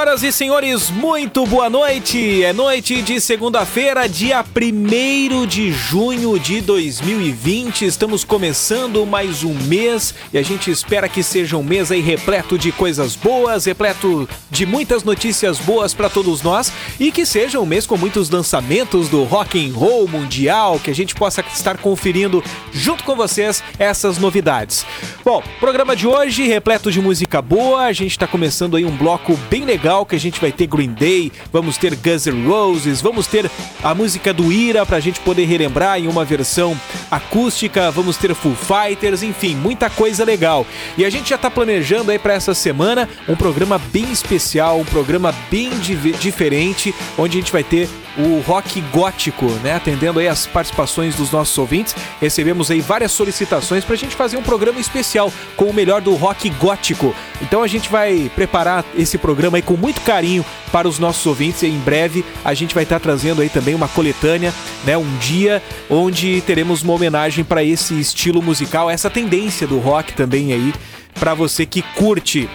Senhoras e senhores, muito boa noite. É noite de segunda-feira, dia 1 de junho de 2020. Estamos começando mais um mês e a gente espera que seja um mês aí repleto de coisas boas, repleto de muitas notícias boas para todos nós e que seja um mês com muitos lançamentos do rock and roll mundial, que a gente possa estar conferindo junto com vocês essas novidades. Bom, programa de hoje repleto de música boa. A gente está começando aí um bloco bem legal que a gente vai ter Green Day, vamos ter Guns N' Roses, vamos ter a música do Ira pra gente poder relembrar em uma versão acústica, vamos ter Full Fighters, enfim, muita coisa legal. E a gente já tá planejando aí para essa semana um programa bem especial, um programa bem diferente, onde a gente vai ter o rock gótico, né? Atendendo aí as participações dos nossos ouvintes. Recebemos aí várias solicitações pra gente fazer um programa especial com o melhor do rock gótico. Então a gente vai preparar esse programa aí com muito carinho para os nossos ouvintes e em breve a gente vai estar trazendo aí também uma coletânea, né? Um dia onde teremos uma homenagem para esse estilo musical, essa tendência do rock também aí para você que curte.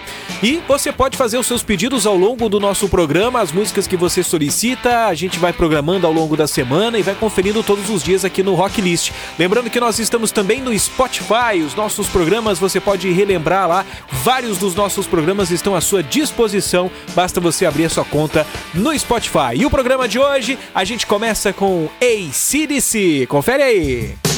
E você pode fazer os seus pedidos ao longo do nosso programa, as músicas que você solicita, a gente vai programando ao longo da semana e vai conferindo todos os dias aqui no Rock List. Lembrando que nós estamos também no Spotify, os nossos programas você pode relembrar lá, vários dos nossos programas estão à sua disposição, basta você abrir a sua conta no Spotify. E o programa de hoje, a gente começa com ACDC. Confere aí.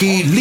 Precisam muitas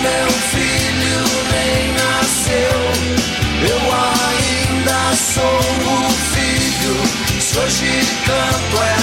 meu filho nem nasceu. Eu ainda sou o filho, se hoje é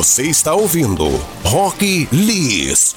Você está ouvindo Rock List.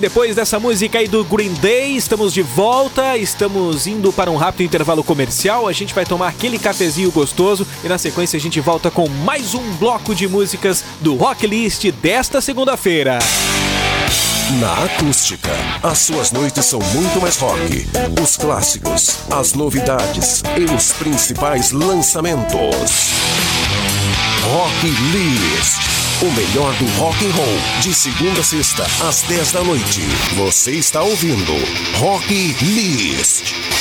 Depois dessa música aí do Green Day, estamos de volta, estamos indo para um rápido intervalo comercial, a gente vai tomar aquele cafezinho gostoso e na sequência a gente volta com mais um bloco de músicas do Rock List desta segunda-feira. Na acústica, as suas noites são muito mais rock. Os clássicos, as novidades e os principais lançamentos. Rock List. O melhor do rock and roll, de segunda a sexta, às 10 da noite. Você está ouvindo Rock List.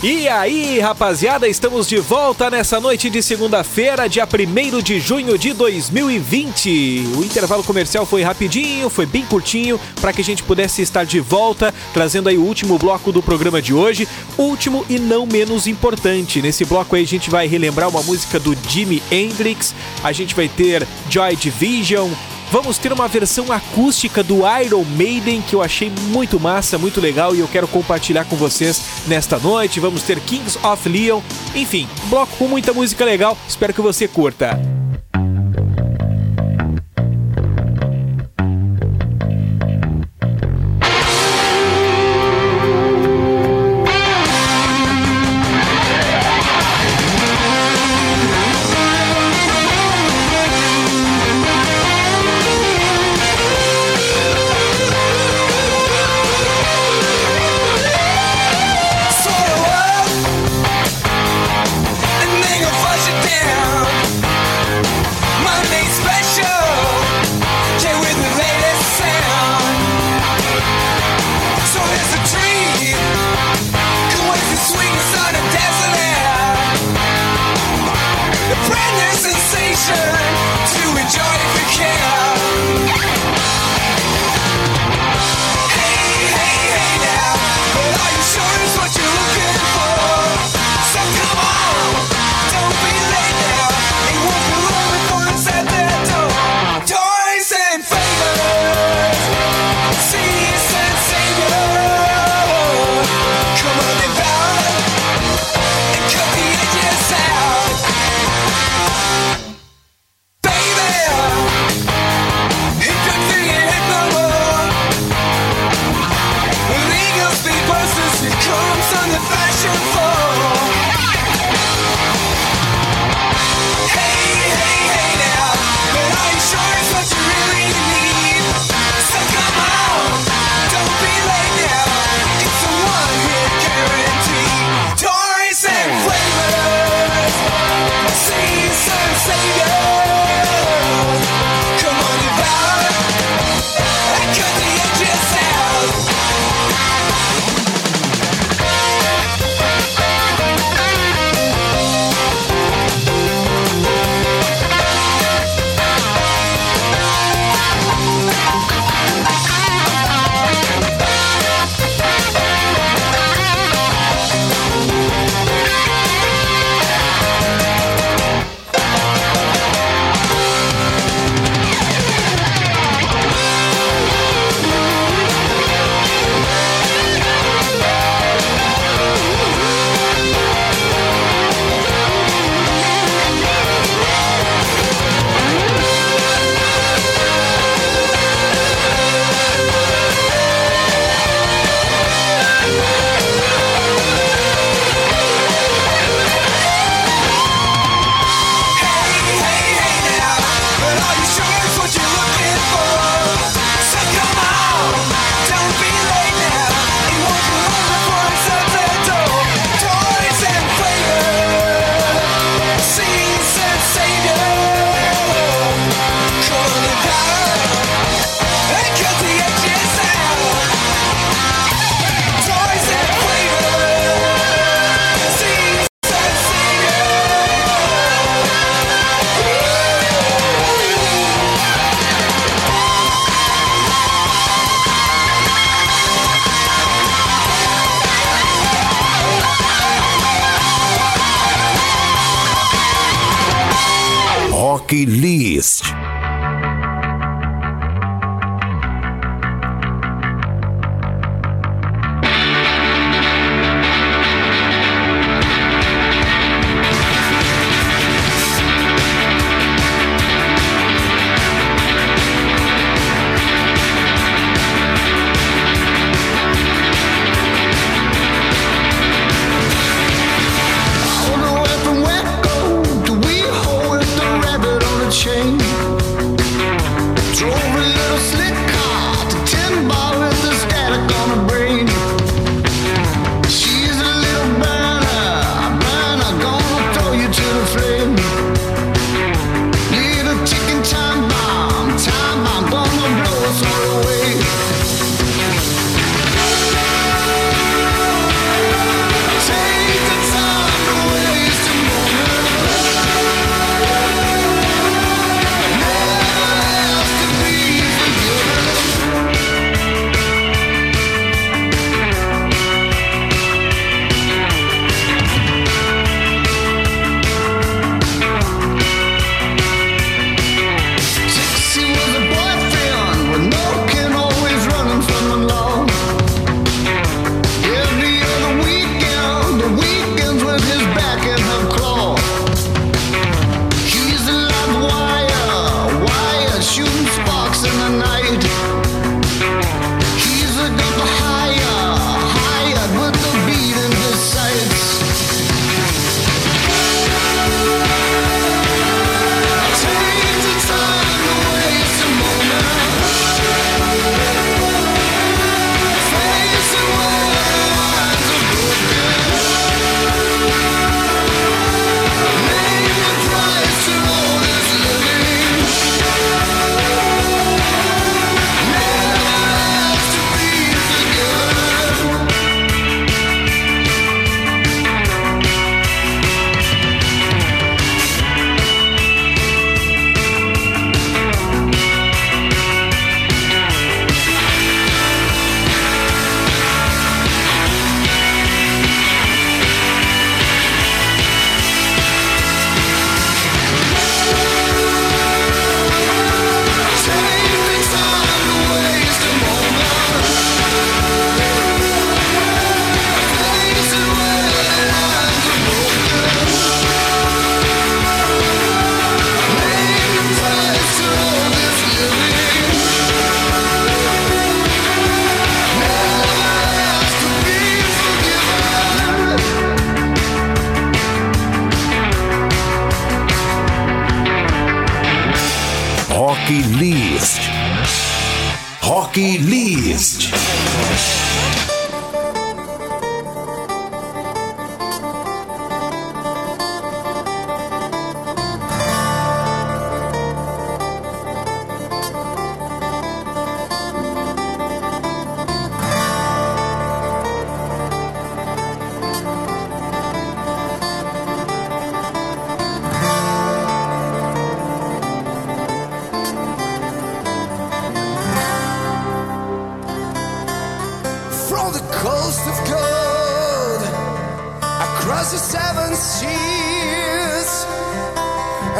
E aí, rapaziada, estamos de volta nessa noite de segunda-feira, dia 1 de junho de 2020. O intervalo comercial foi rapidinho, foi bem curtinho, para que a gente pudesse estar de volta, trazendo aí o último bloco do programa de hoje. Último e não menos importante. Nesse bloco aí a gente vai relembrar uma música do Jimi Hendrix, a gente vai ter Joy Division, Vamos ter uma versão acústica do Iron Maiden que eu achei muito massa, muito legal e eu quero compartilhar com vocês nesta noite. Vamos ter Kings of Leon, enfim, bloco com muita música legal. Espero que você curta.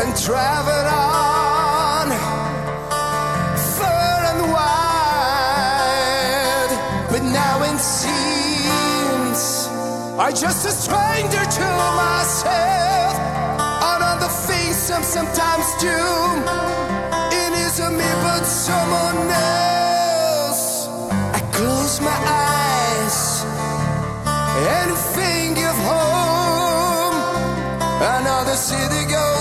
and travel on far and wide. But now it seems I'm just a stranger to myself. And on the face I'm sometimes doomed. It isn't me, but someone else. I close my eyes and think of home. Another city goes.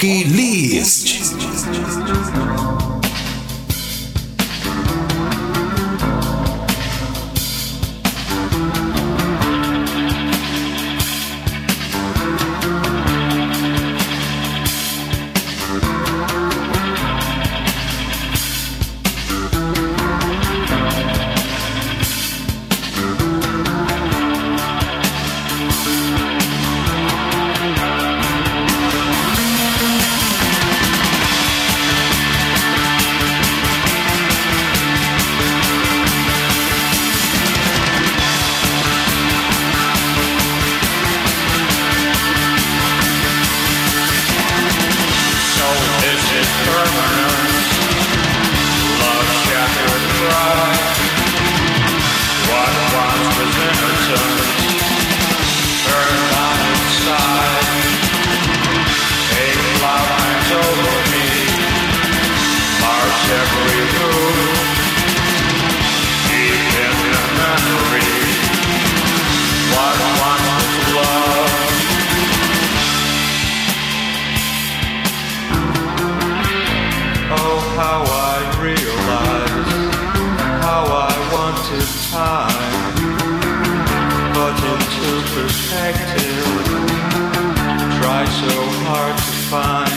Rocky List. to protect him. So hard to find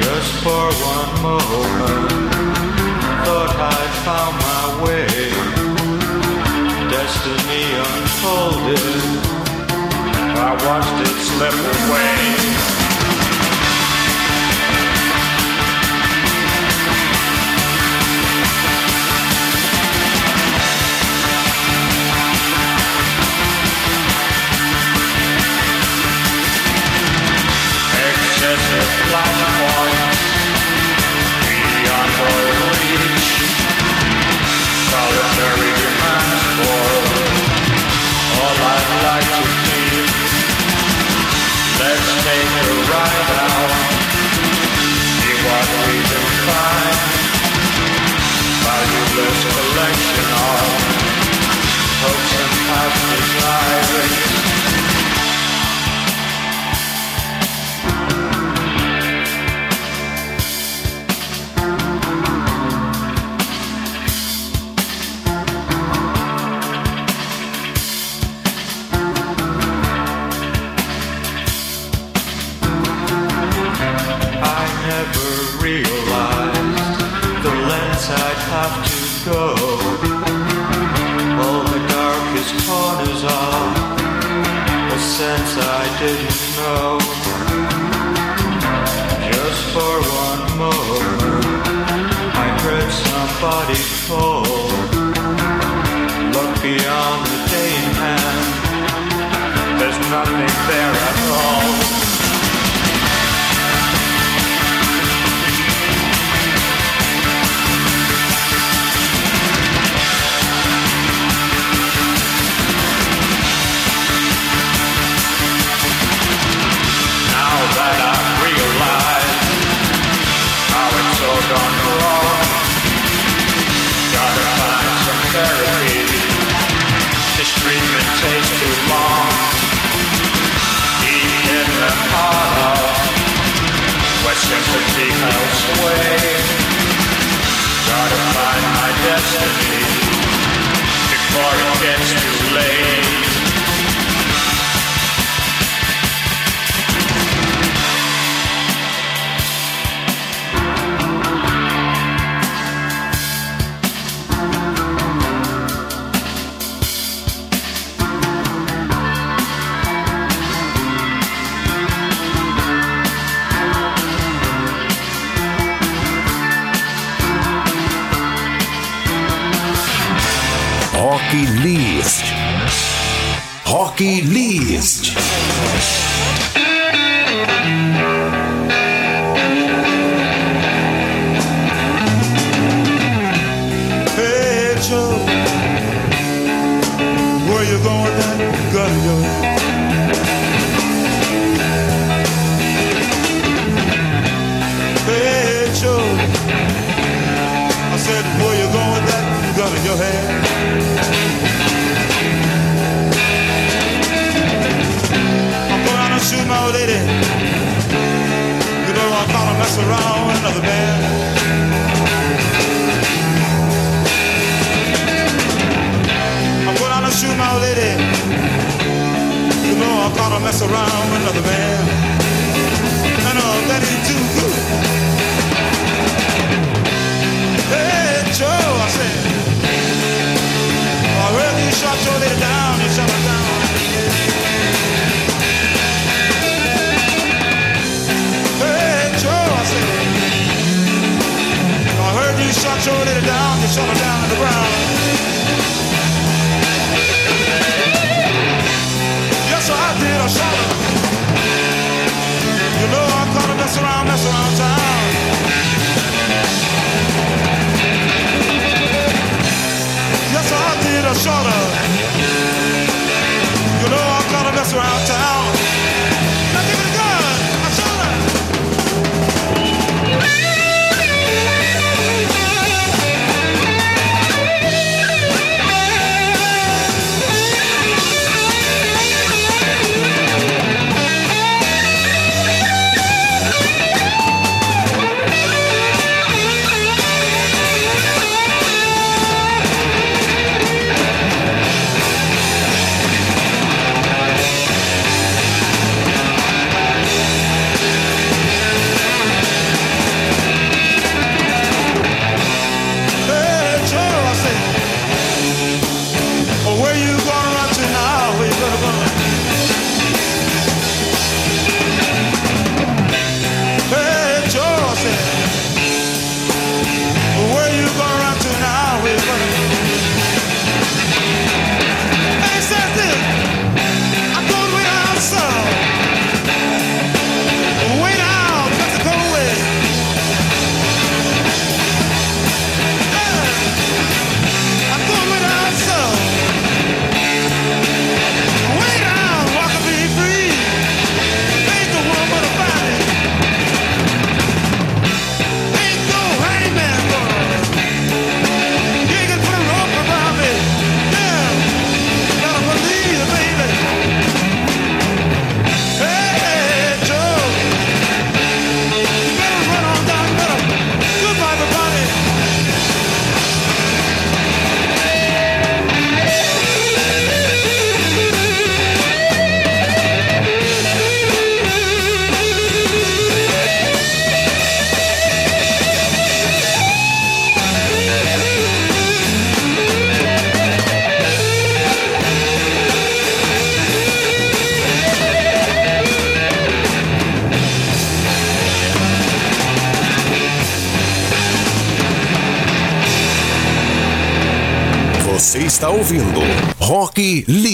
just for one moment. Thought I found my way. Destiny unfolded. I watched it slip away. body. our you. Está ouvindo Rock List.